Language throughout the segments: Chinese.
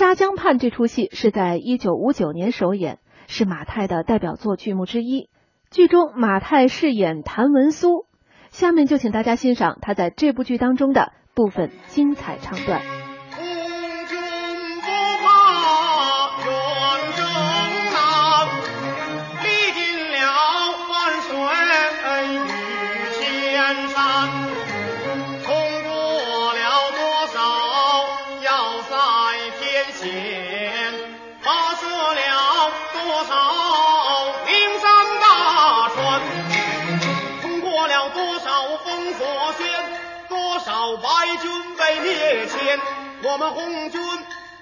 沙江畔》这出戏是在一九五九年首演，是马太的代表作剧目之一。剧中马太饰演谭文苏，下面就请大家欣赏他在这部剧当中的部分精彩唱段。红军不怕远征难，历经了万水千山前线发射了多少名山大川，通过了多少封锁线，多少白军被灭前，我们红军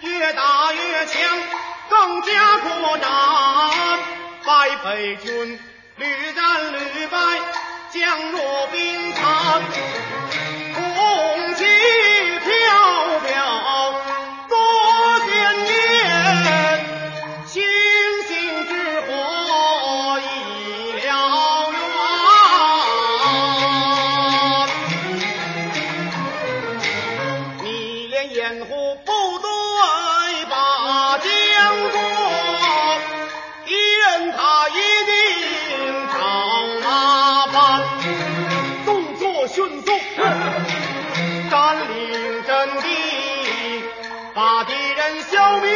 越打越强，更加扩展，白匪军屡战屡败，将若兵蚕。你连掩护部队把江过，一人他一定找麻烦，动作迅速，占领阵地，把敌人消灭。